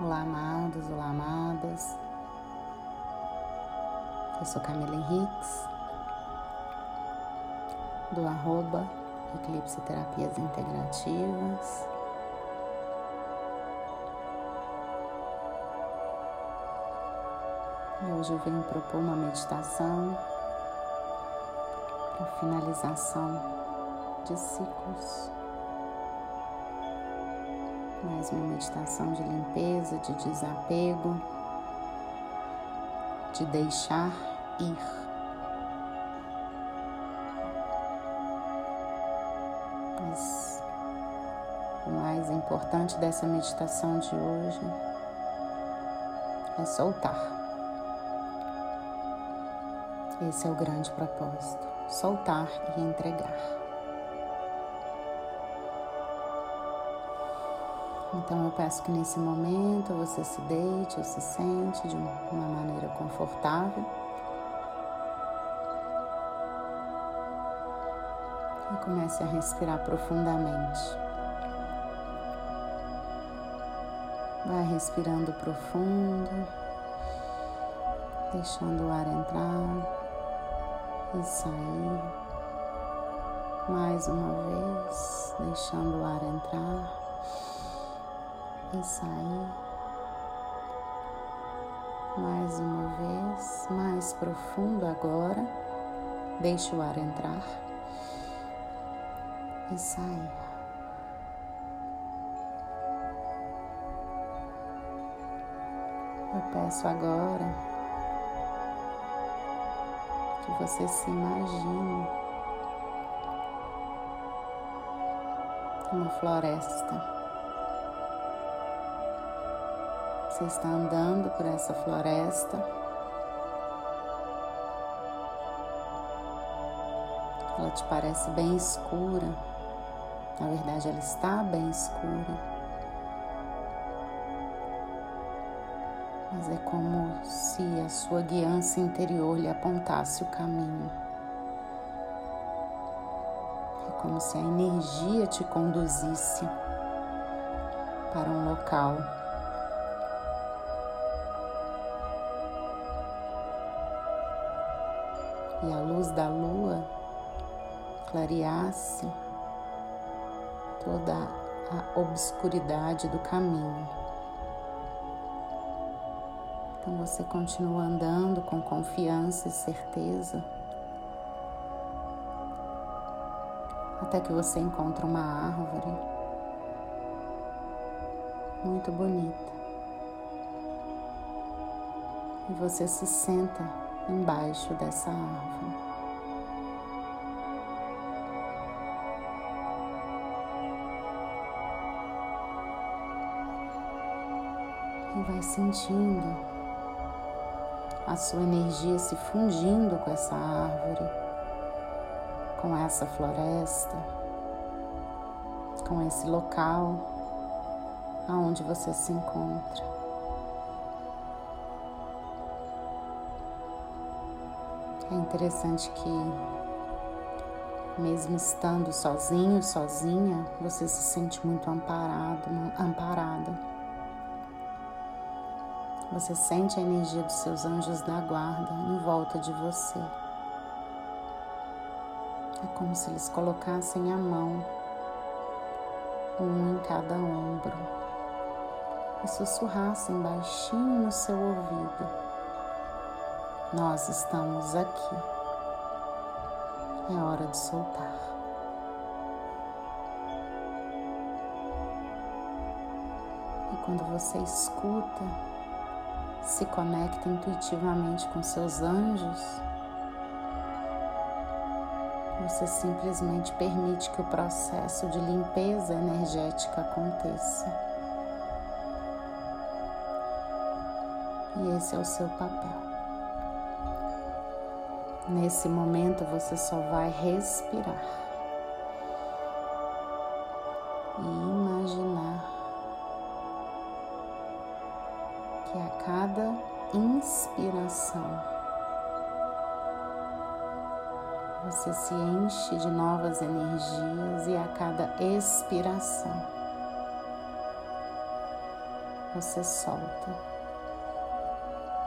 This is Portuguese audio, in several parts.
Olá, amados, olá, amadas. Eu sou Camila Henriques, do arroba Eclipse Terapias Integrativas. E hoje eu venho propor uma meditação para finalização de ciclos mais uma meditação de limpeza, de desapego, de deixar ir. Mas o mais importante dessa meditação de hoje é soltar. Esse é o grande propósito: soltar e entregar. Então eu peço que nesse momento você se deite ou se sente de uma maneira confortável. E comece a respirar profundamente. Vai respirando profundo, deixando o ar entrar e sair. Mais uma vez, deixando o ar entrar e sair. Mais uma vez, mais profundo agora. Deixe o ar entrar e sair. Eu peço agora que você se imagine uma floresta. Você está andando por essa floresta. Ela te parece bem escura. Na verdade, ela está bem escura. Mas é como se a sua guiança interior lhe apontasse o caminho. É como se a energia te conduzisse para um local e a luz da lua clareasse toda a obscuridade do caminho. Então você continua andando com confiança e certeza até que você encontra uma árvore muito bonita. E você se senta embaixo dessa árvore. E vai sentindo a sua energia se fundindo com essa árvore, com essa floresta, com esse local aonde você se encontra. É interessante que, mesmo estando sozinho, sozinha, você se sente muito amparado, amparada. Você sente a energia dos seus anjos da guarda em volta de você. É como se eles colocassem a mão, um em cada ombro, e sussurrassem baixinho no seu ouvido nós estamos aqui. É hora de soltar. E quando você escuta, se conecta intuitivamente com seus anjos, você simplesmente permite que o processo de limpeza energética aconteça. E esse é o seu papel. Nesse momento você só vai respirar e imaginar que a cada inspiração você se enche de novas energias e a cada expiração você solta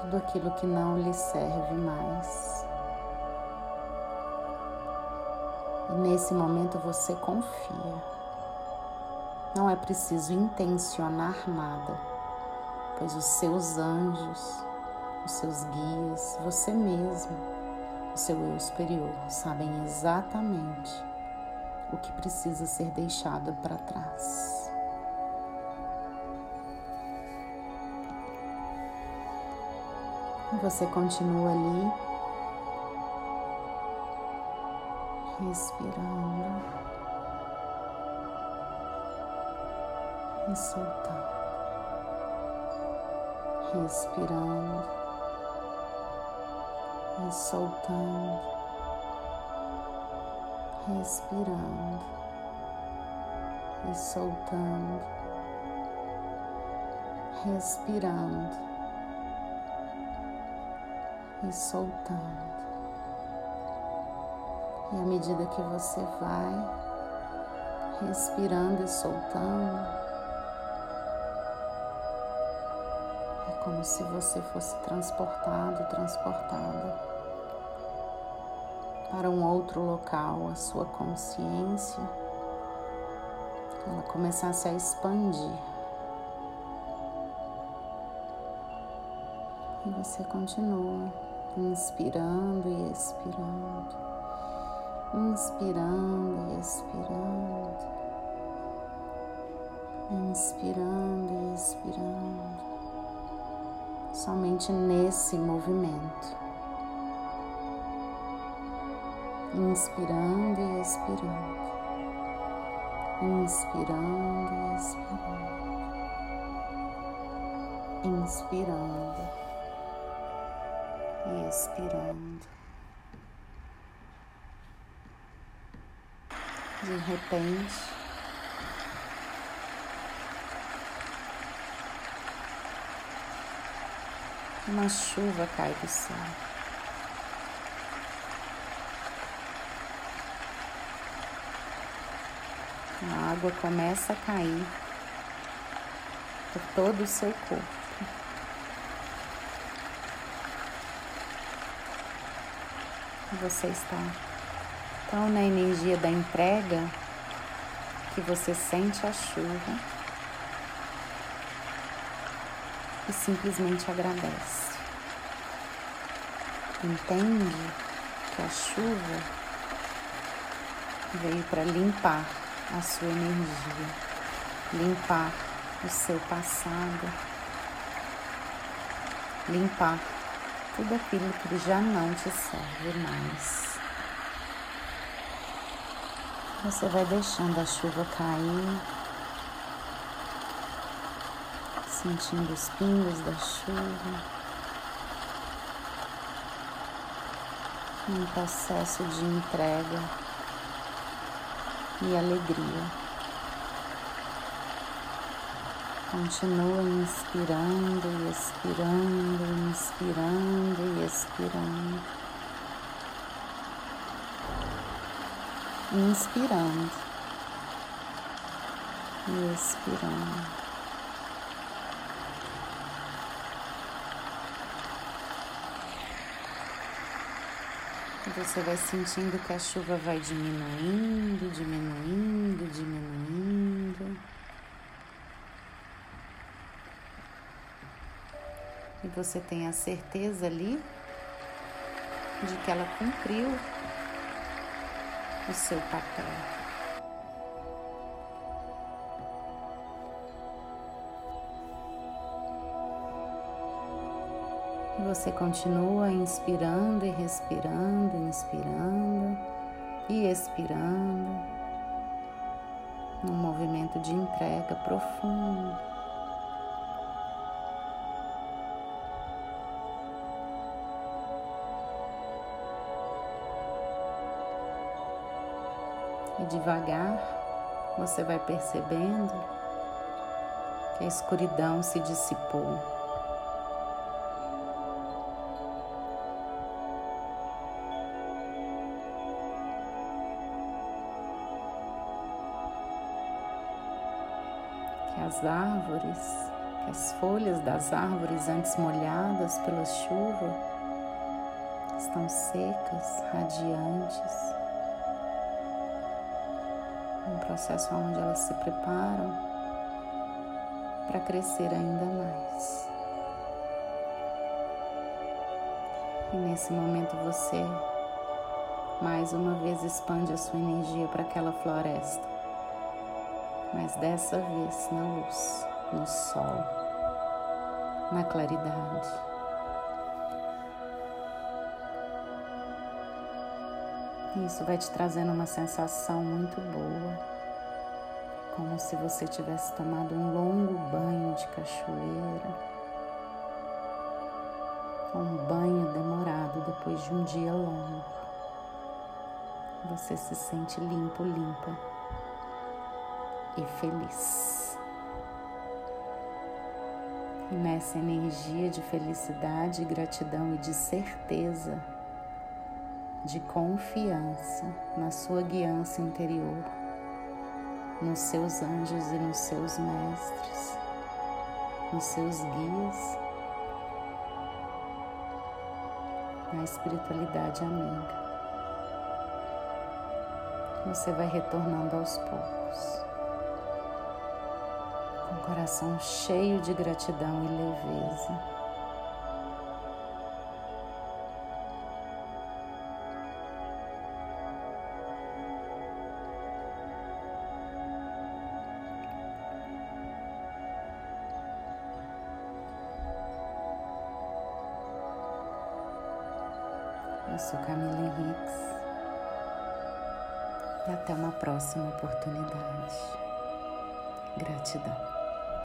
tudo aquilo que não lhe serve mais. Nesse momento você confia. Não é preciso intencionar nada, pois os seus anjos, os seus guias, você mesmo, o seu eu superior, sabem exatamente o que precisa ser deixado para trás. E você continua ali, respirando. E soltando, respirando. E soltando, respirando. E soltando, respirando. E soltando. E à medida que você vai respirando e soltando, é como se você fosse transportado, transportada para um outro local, a sua consciência, ela começasse a expandir. E você continua inspirando e expirando, inspirando e expirando, inspirando e expirando, somente nesse movimento, inspirando e expirando, inspirando e expirando, inspirando e expirando. De repente, uma chuva cai do céu. A água começa a cair por todo o seu corpo. você está tão na energia da entrega que você sente a chuva e simplesmente agradece. Entende que a chuva veio para limpar a sua energia, limpar o seu passado, limpar tudo aquilo que já não te serve mais. Você vai deixando a chuva cair, sentindo os pingos da chuva, um processo de entrega e alegria. Continua inspirando e expirando, inspirando e expirando. Inspirando e expirando. Você vai sentindo que a chuva vai diminuindo, diminuindo, diminuindo. e você tem a certeza ali de que ela cumpriu o seu papel. Você continua inspirando e respirando, inspirando e expirando, num movimento de entrega profundo. Devagar você vai percebendo que a escuridão se dissipou. Que as árvores, que as folhas das árvores antes molhadas pela chuva estão secas, radiantes. Processo onde elas se preparam para crescer ainda mais. E nesse momento você mais uma vez expande a sua energia para aquela floresta, mas dessa vez na luz, no sol, na claridade. Isso vai te trazendo uma sensação muito boa, como se você tivesse tomado um longo banho de cachoeira, um banho demorado depois de um dia longo você se sente limpo, limpa e feliz. E nessa energia de felicidade, gratidão e de certeza, de confiança na sua guiança interior, nos seus anjos e nos seus mestres, nos seus guias, na espiritualidade amiga você vai retornando aos poucos, com o coração cheio de gratidão e leveza. Eu sou Camila Henriques e até uma próxima oportunidade. Gratidão.